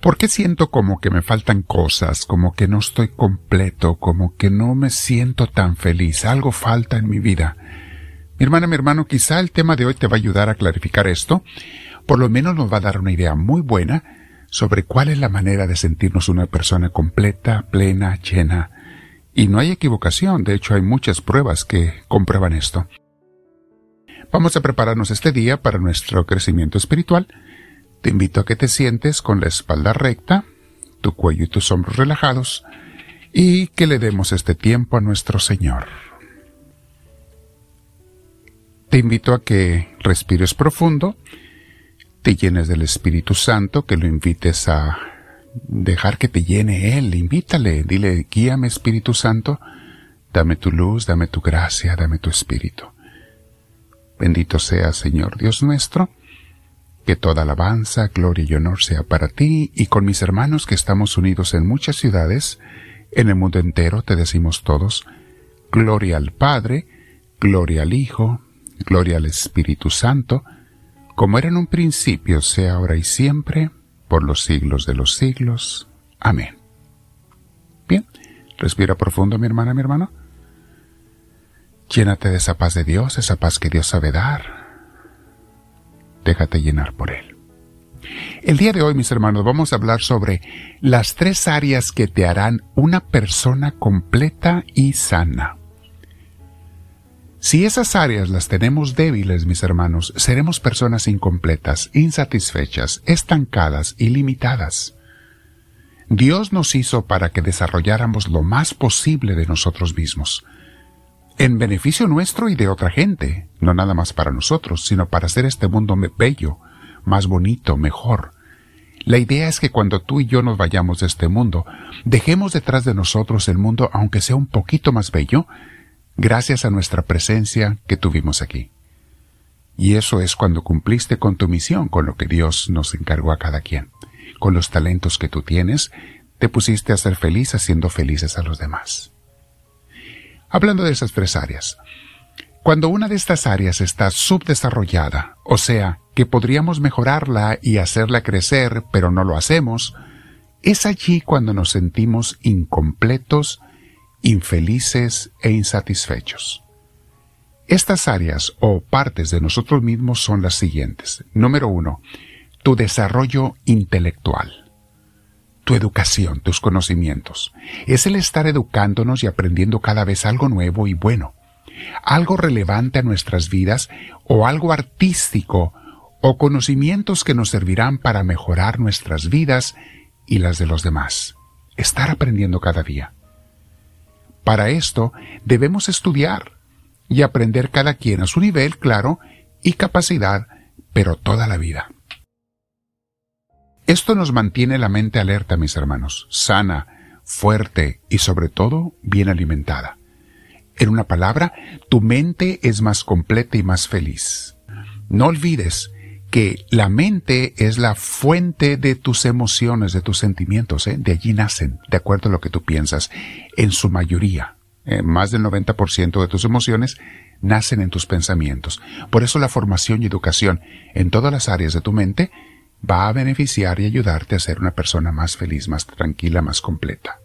¿Por qué siento como que me faltan cosas, como que no estoy completo, como que no me siento tan feliz? Algo falta en mi vida. Mi hermana, mi hermano, quizá el tema de hoy te va a ayudar a clarificar esto. Por lo menos nos va a dar una idea muy buena sobre cuál es la manera de sentirnos una persona completa, plena, llena. Y no hay equivocación, de hecho hay muchas pruebas que comprueban esto. Vamos a prepararnos este día para nuestro crecimiento espiritual te invito a que te sientes con la espalda recta, tu cuello y tus hombros relajados, y que le demos este tiempo a nuestro Señor. Te invito a que respires profundo, te llenes del Espíritu Santo, que lo invites a dejar que te llene Él, invítale, dile, guíame Espíritu Santo, dame tu luz, dame tu gracia, dame tu Espíritu. Bendito sea Señor Dios nuestro, que toda alabanza, gloria y honor sea para ti y con mis hermanos que estamos unidos en muchas ciudades, en el mundo entero te decimos todos, gloria al Padre, gloria al Hijo, gloria al Espíritu Santo, como era en un principio, sea ahora y siempre, por los siglos de los siglos. Amén. Bien, respira profundo mi hermana, mi hermano. Llénate de esa paz de Dios, esa paz que Dios sabe dar déjate llenar por Él. El día de hoy, mis hermanos, vamos a hablar sobre las tres áreas que te harán una persona completa y sana. Si esas áreas las tenemos débiles, mis hermanos, seremos personas incompletas, insatisfechas, estancadas y limitadas. Dios nos hizo para que desarrolláramos lo más posible de nosotros mismos, en beneficio nuestro y de otra gente, no nada más para nosotros, sino para hacer este mundo bello, más bonito, mejor. La idea es que cuando tú y yo nos vayamos de este mundo, dejemos detrás de nosotros el mundo aunque sea un poquito más bello, gracias a nuestra presencia que tuvimos aquí. Y eso es cuando cumpliste con tu misión, con lo que Dios nos encargó a cada quien. Con los talentos que tú tienes, te pusiste a ser feliz haciendo felices a los demás. Hablando de esas tres áreas. Cuando una de estas áreas está subdesarrollada, o sea, que podríamos mejorarla y hacerla crecer, pero no lo hacemos, es allí cuando nos sentimos incompletos, infelices e insatisfechos. Estas áreas o partes de nosotros mismos son las siguientes. Número uno, tu desarrollo intelectual tu educación, tus conocimientos. Es el estar educándonos y aprendiendo cada vez algo nuevo y bueno, algo relevante a nuestras vidas o algo artístico o conocimientos que nos servirán para mejorar nuestras vidas y las de los demás. Estar aprendiendo cada día. Para esto debemos estudiar y aprender cada quien a su nivel, claro, y capacidad, pero toda la vida. Esto nos mantiene la mente alerta, mis hermanos, sana, fuerte y sobre todo bien alimentada. En una palabra, tu mente es más completa y más feliz. No olvides que la mente es la fuente de tus emociones, de tus sentimientos, ¿eh? de allí nacen, de acuerdo a lo que tú piensas, en su mayoría. Eh, más del 90% de tus emociones nacen en tus pensamientos. Por eso la formación y educación en todas las áreas de tu mente va a beneficiar y ayudarte a ser una persona más feliz, más tranquila, más completa.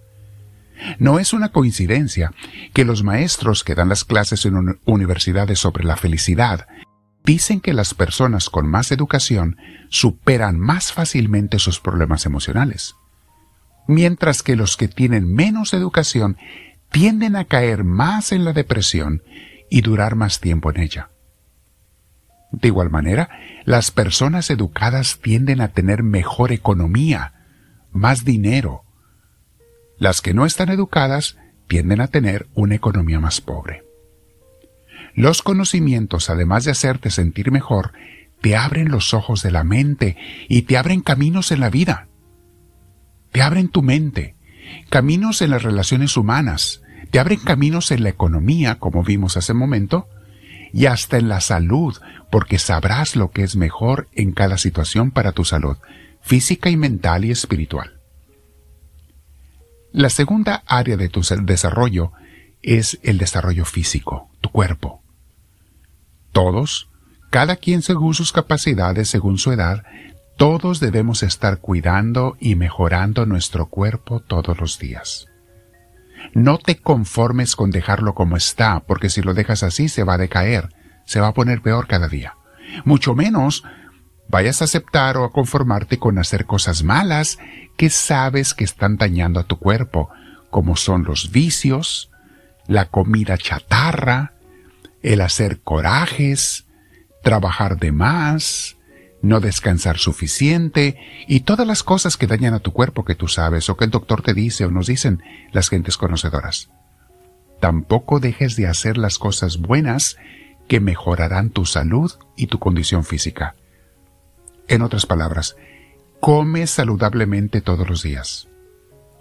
No es una coincidencia que los maestros que dan las clases en universidades sobre la felicidad dicen que las personas con más educación superan más fácilmente sus problemas emocionales, mientras que los que tienen menos educación tienden a caer más en la depresión y durar más tiempo en ella. De igual manera, las personas educadas tienden a tener mejor economía, más dinero. Las que no están educadas tienden a tener una economía más pobre. Los conocimientos, además de hacerte sentir mejor, te abren los ojos de la mente y te abren caminos en la vida. Te abren tu mente, caminos en las relaciones humanas, te abren caminos en la economía, como vimos hace un momento, y hasta en la salud, porque sabrás lo que es mejor en cada situación para tu salud, física y mental y espiritual. La segunda área de tu desarrollo es el desarrollo físico, tu cuerpo. Todos, cada quien según sus capacidades, según su edad, Todos debemos estar cuidando y mejorando nuestro cuerpo todos los días. No te conformes con dejarlo como está, porque si lo dejas así se va a decaer, se va a poner peor cada día. Mucho menos vayas a aceptar o a conformarte con hacer cosas malas que sabes que están dañando a tu cuerpo, como son los vicios, la comida chatarra, el hacer corajes, trabajar de más, no descansar suficiente y todas las cosas que dañan a tu cuerpo que tú sabes o que el doctor te dice o nos dicen las gentes conocedoras. Tampoco dejes de hacer las cosas buenas que mejorarán tu salud y tu condición física. En otras palabras, come saludablemente todos los días.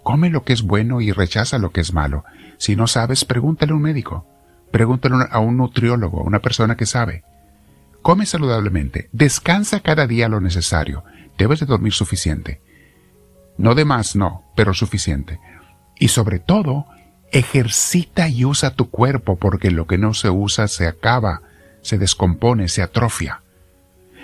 Come lo que es bueno y rechaza lo que es malo. Si no sabes, pregúntale a un médico. Pregúntale a un nutriólogo, a una persona que sabe. Come saludablemente. Descansa cada día lo necesario. Debes de dormir suficiente. No de más, no, pero suficiente. Y sobre todo, ejercita y usa tu cuerpo porque lo que no se usa se acaba, se descompone, se atrofia.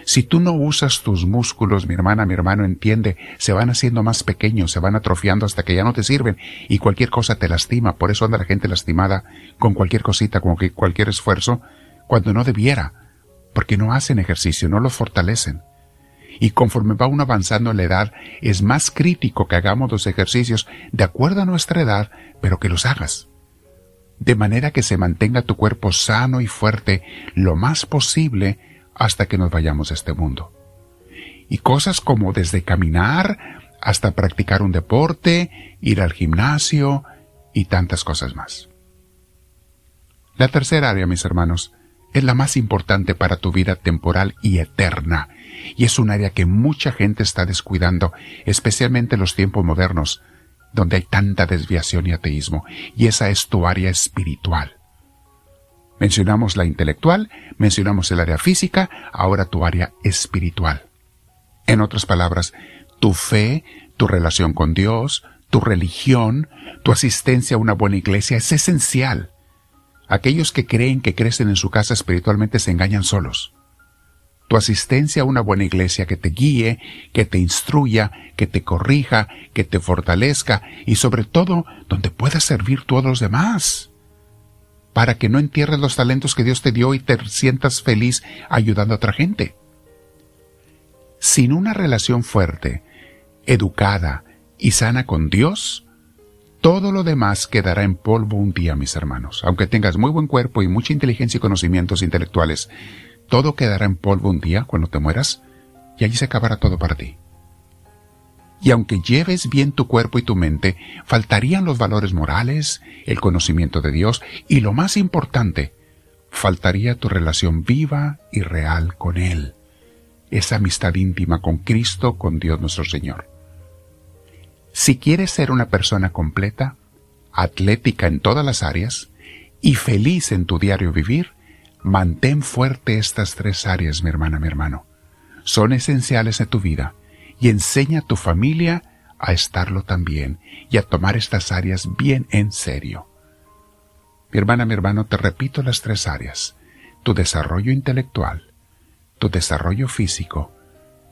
Si tú no usas tus músculos, mi hermana, mi hermano, entiende, se van haciendo más pequeños, se van atrofiando hasta que ya no te sirven y cualquier cosa te lastima. Por eso anda la gente lastimada con cualquier cosita, con cualquier esfuerzo, cuando no debiera, porque no hacen ejercicio, no lo fortalecen. Y conforme va uno avanzando en la edad, es más crítico que hagamos los ejercicios de acuerdo a nuestra edad, pero que los hagas. De manera que se mantenga tu cuerpo sano y fuerte lo más posible hasta que nos vayamos a este mundo. Y cosas como desde caminar hasta practicar un deporte, ir al gimnasio y tantas cosas más. La tercera área, mis hermanos, es la más importante para tu vida temporal y eterna, y es un área que mucha gente está descuidando, especialmente en los tiempos modernos, donde hay tanta desviación y ateísmo, y esa es tu área espiritual. Mencionamos la intelectual, mencionamos el área física, ahora tu área espiritual. En otras palabras, tu fe, tu relación con Dios, tu religión, tu asistencia a una buena iglesia es esencial. Aquellos que creen que crecen en su casa espiritualmente se engañan solos. Tu asistencia a una buena iglesia que te guíe, que te instruya, que te corrija, que te fortalezca y sobre todo donde puedas servir tú a los demás para que no entierres los talentos que Dios te dio y te sientas feliz ayudando a otra gente. Sin una relación fuerte, educada y sana con Dios, todo lo demás quedará en polvo un día, mis hermanos. Aunque tengas muy buen cuerpo y mucha inteligencia y conocimientos intelectuales, todo quedará en polvo un día cuando te mueras y allí se acabará todo para ti y aunque lleves bien tu cuerpo y tu mente, faltarían los valores morales, el conocimiento de Dios y lo más importante, faltaría tu relación viva y real con Él, esa amistad íntima con Cristo, con Dios nuestro Señor. Si quieres ser una persona completa, atlética en todas las áreas y feliz en tu diario vivir, mantén fuerte estas tres áreas, mi hermana, mi hermano. Son esenciales en tu vida y enseña a tu familia a estarlo también y a tomar estas áreas bien en serio. Mi hermana, mi hermano, te repito las tres áreas. Tu desarrollo intelectual, tu desarrollo físico,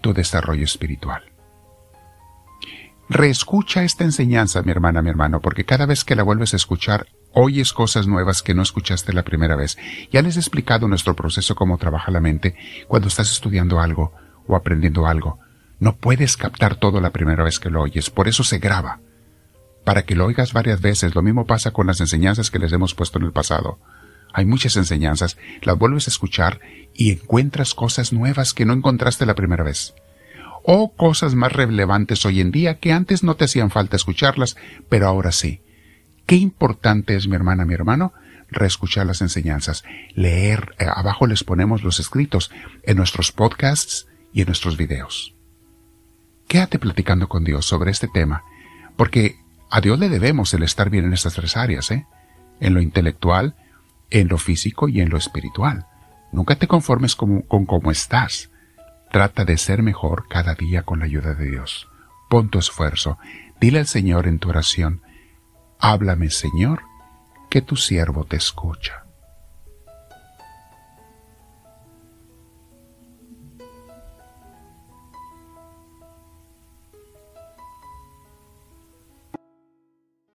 tu desarrollo espiritual. Reescucha esta enseñanza, mi hermana, mi hermano, porque cada vez que la vuelves a escuchar, oyes cosas nuevas que no escuchaste la primera vez. Ya les he explicado nuestro proceso cómo trabaja la mente cuando estás estudiando algo o aprendiendo algo. No puedes captar todo la primera vez que lo oyes, por eso se graba. Para que lo oigas varias veces, lo mismo pasa con las enseñanzas que les hemos puesto en el pasado. Hay muchas enseñanzas, las vuelves a escuchar y encuentras cosas nuevas que no encontraste la primera vez. O cosas más relevantes hoy en día que antes no te hacían falta escucharlas, pero ahora sí. Qué importante es, mi hermana, mi hermano, reescuchar las enseñanzas, leer, eh, abajo les ponemos los escritos en nuestros podcasts y en nuestros videos. Quédate platicando con Dios sobre este tema, porque a Dios le debemos el estar bien en estas tres áreas, ¿eh? En lo intelectual, en lo físico y en lo espiritual. Nunca te conformes con, con cómo estás. Trata de ser mejor cada día con la ayuda de Dios. Pon tu esfuerzo. Dile al Señor en tu oración, Háblame, Señor, que tu siervo te escucha.